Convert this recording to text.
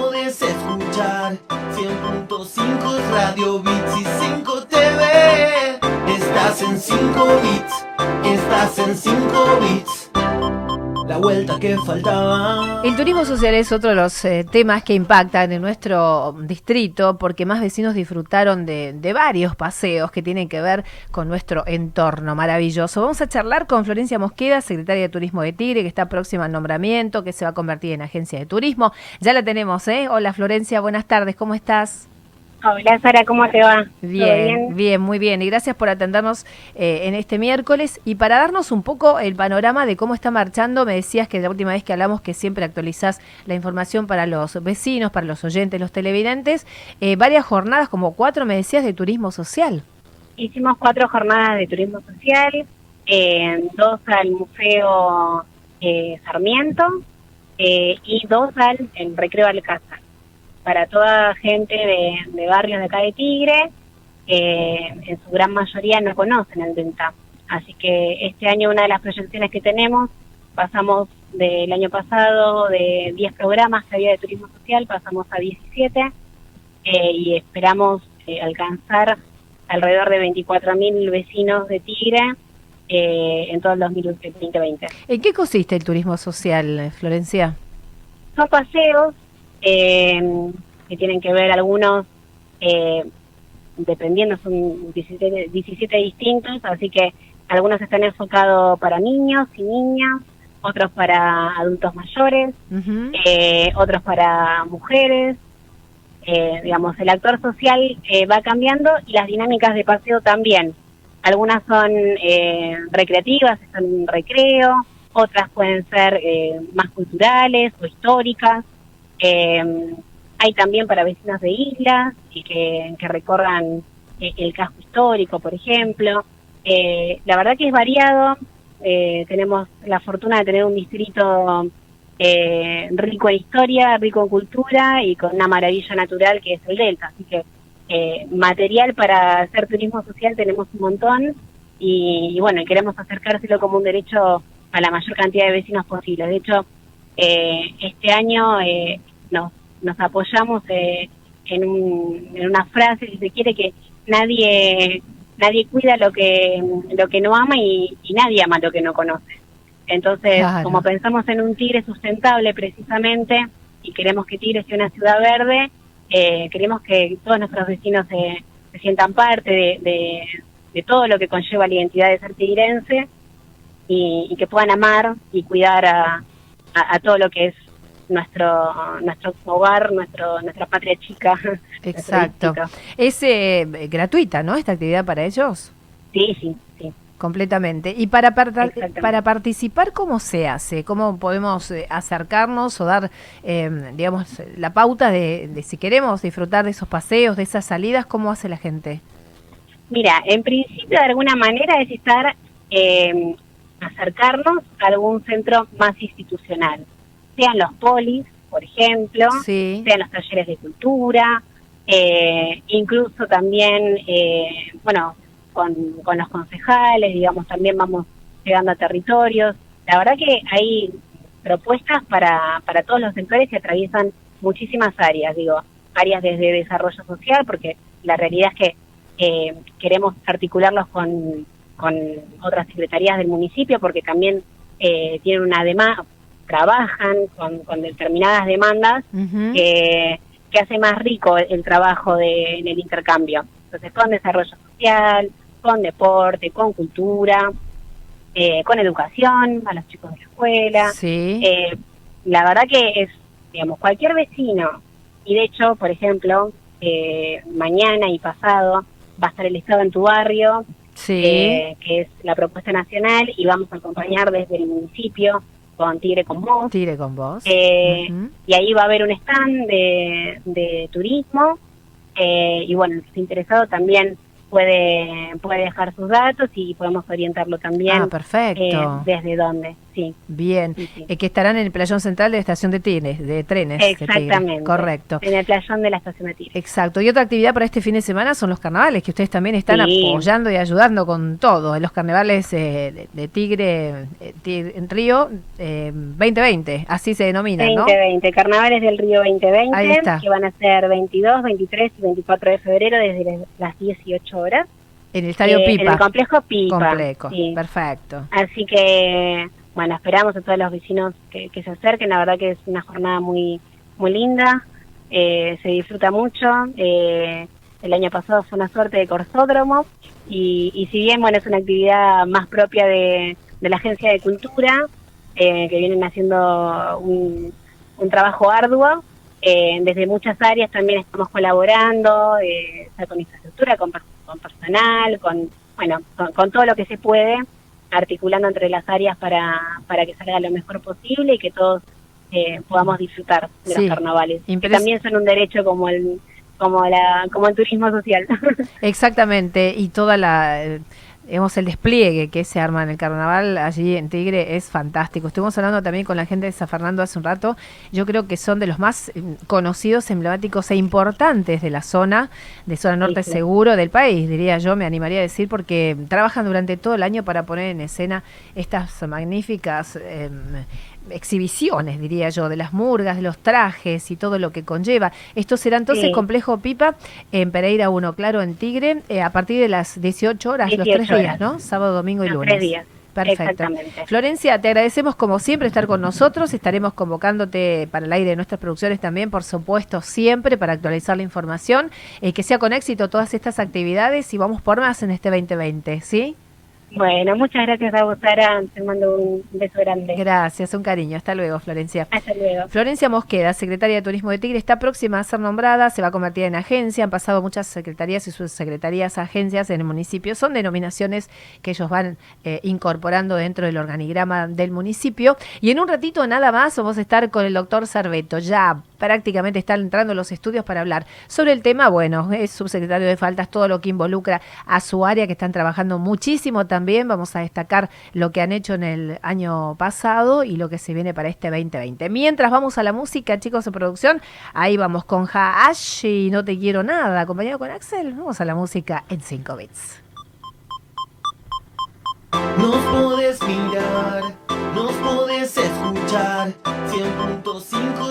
podés escuchar. 100.5 Radio Bits y 5 TV. Estás en 5 bits, estás en 5 bits la vuelta que faltaba. El turismo social es otro de los eh, temas que impactan en nuestro distrito porque más vecinos disfrutaron de, de, varios paseos que tienen que ver con nuestro entorno maravilloso. Vamos a charlar con Florencia Mosqueda, secretaria de Turismo de Tigre, que está próxima al nombramiento, que se va a convertir en agencia de turismo. Ya la tenemos, ¿eh? Hola Florencia, buenas tardes, ¿cómo estás? Hola Sara, ¿cómo te va? Bien, bien, muy bien. Y gracias por atendernos eh, en este miércoles. Y para darnos un poco el panorama de cómo está marchando, me decías que la última vez que hablamos que siempre actualizás la información para los vecinos, para los oyentes, los televidentes. Eh, varias jornadas, como cuatro, me decías, de turismo social. Hicimos cuatro jornadas de turismo social, eh, dos al Museo Sarmiento y dos al Recreo Alcázar para toda gente de, barrios de acá de Tigre, en su gran mayoría no conocen el DENTA. Así que este año una de las proyecciones que tenemos, pasamos del año pasado de 10 programas que había de turismo social, pasamos a 17 eh, y esperamos eh, alcanzar alrededor de 24.000 vecinos de Tigre eh, en todo el 2020. ¿En qué consiste el turismo social, Florencia? Son paseos eh, que tienen que ver algunos, eh, dependiendo, son 17, 17 distintos, así que algunos están enfocados para niños y niñas, otros para adultos mayores, eh, otros para mujeres. Eh, digamos, el actor social eh, va cambiando y las dinámicas de paseo también. Algunas son eh, recreativas, son un recreo, otras pueden ser eh, más culturales o históricas. Eh, hay también para vecinos de islas y que, recorran eh, el casco histórico, por ejemplo. Eh, la verdad que es variado. Eh, tenemos la fortuna de tener un distrito eh, rico en historia, rico en cultura y con una maravilla natural que es el Delta. Así que eh, material para hacer turismo social tenemos un montón y, y, bueno, queremos acercárselo como un derecho a la mayor cantidad de vecinos posible. De hecho, eh, este año eh, nos, nos apoyamos eh, en, un, en una frase, si se quiere, que nadie nadie cuida lo que lo que no ama y, y nadie ama lo que no conoce. Entonces, claro. como pensamos en un Tigre sustentable precisamente y queremos que Tigre sea una ciudad verde, eh, queremos que todos nuestros vecinos se, se sientan parte de, de, de, todo lo que conlleva la identidad de ser tigrense y, y que puedan amar y cuidar a, a, a todo lo que es nuestro nuestro hogar, nuestro nuestra patria chica. Exacto. Es eh, gratuita, ¿no? Esta actividad para ellos. Sí, sí, sí. Completamente. Y para, para, para participar, ¿cómo se hace? ¿Cómo podemos eh, acercarnos o dar, eh, digamos, la pauta de, de, si queremos disfrutar de esos paseos, de esas salidas, cómo hace la gente? Mira, en principio, de alguna manera es estar, eh, acercarnos a algún centro más institucional sean los polis, por ejemplo, sí. sean los talleres de cultura, eh, incluso también, eh, bueno, con, con los concejales, digamos, también vamos llegando a territorios. La verdad que hay propuestas para, para todos los sectores que atraviesan muchísimas áreas, digo, áreas desde desarrollo social, porque la realidad es que eh, queremos articularlos con, con otras secretarías del municipio, porque también eh, tienen una demanda, trabajan con, con determinadas demandas uh -huh. que, que, hace más rico el, el trabajo de, en el intercambio. Entonces, con desarrollo social, con deporte, con cultura, eh, con educación a los chicos de la escuela. Sí. Eh, la verdad que es, digamos, cualquier vecino, y de hecho, por ejemplo, eh, mañana y pasado va a estar el Estado en tu barrio, sí. Eh, que es la propuesta nacional, y vamos a acompañar desde el municipio con Tigre con Vos. Tigre con Vos. Eh, uh -huh. Y ahí va a haber un stand de, de turismo. Eh, y bueno, el que esté interesado también puede puede dejar sus datos y podemos orientarlo también. Ah, perfecto. Eh, desde dónde. Sí. Bien, Sí, sí. Eh, que estarán en el playón central de la estación de trenes, de trenes. de Tigre. Exactamente. Correcto. En el playón de la estación de Tigre. Exacto. Y otra actividad para este fin de semana son los carnavales, que ustedes también están apoyando y ayudando con todo. En los carnavales eh, de, Tigre, eh, Tigre- en Río eh, 2020, así se denominan, ¿no? 2020, Carnavales del Río 2020, Ahí está. que van a ser 22, 23 y 24 de febrero desde las 18 horas. En el estadio Eh, En Pipa. el complejo Pipa. Complejo. sí. Perfecto. Así que, bueno, esperamos a todos los vecinos que, se acerquen. La verdad que es una jornada muy, muy linda. Eh, se disfruta mucho. Eh, el año pasado fue una suerte de corsódromo. Y, y si bien, bueno, es una actividad más propia de, la Agencia de Cultura, eh, que vienen haciendo un, trabajo arduo, desde muchas áreas también estamos colaborando, con infraestructura, con, con personal, con, bueno, con, con todo lo que se puede, articulando entre las áreas para, para que salga lo mejor posible y que todos eh, podamos disfrutar de Sí, los carnavales, que también son un derecho como el como la como el turismo social. Exactamente, y toda la, digamos, el despliegue que se arma en el carnaval allí en Tigre es fantástico. Estuvimos hablando también con la gente de San Fernando hace un rato, yo creo que son de los más eh, conocidos, emblemáticos e importantes de la zona, de zona norte Sí, sí. seguro del país, diría yo, me animaría a decir, porque trabajan durante todo el año para poner en escena estas magníficas... em, exhibiciones, diría yo, de las murgas, de los trajes y todo lo que conlleva. Esto será entonces Sí. complejo Pipa en Pereira 1, claro, en Tigre, eh, a partir de las 18 horas, los 18 tres días. ¿no? Sábado, domingo y Los lunes. tres días. Perfecto. Exactamente. Florencia, te agradecemos como siempre estar con nosotros. Estaremos convocándote para el aire de nuestras producciones también, por supuesto, siempre para actualizar la información. Eh, que sea con éxito todas estas actividades y vamos por más en este 2020, ¿sí? Bueno, muchas gracias a vos, Sara. Te mando un beso grande. Gracias, un cariño. Hasta luego, Florencia. Hasta luego. Florencia Mosqueda, secretaria de Turismo de Tigre, está próxima a ser nombrada, se va a convertir en agencia. Han pasado muchas secretarías y subsecretarías agencias en el municipio. Son denominaciones que ellos van eh, incorporando dentro del organigrama del municipio. Y en un ratito nada más vamos a estar con el doctor Cerveto. Ya prácticamente están entrando los estudios para hablar sobre el tema. Bueno, es subsecretario de Faltas, todo lo que involucra a su área, que están trabajando muchísimo también. Vamos a destacar lo que han hecho en el año pasado y lo que se viene para este 2020. Mientras vamos a la música, chicos de producción, ahí vamos con Haash y No Te Quiero Nada, acompañado con Axel. Vamos a la música en 5 bits. Nos podés mirar, nos podés escuchar 100.5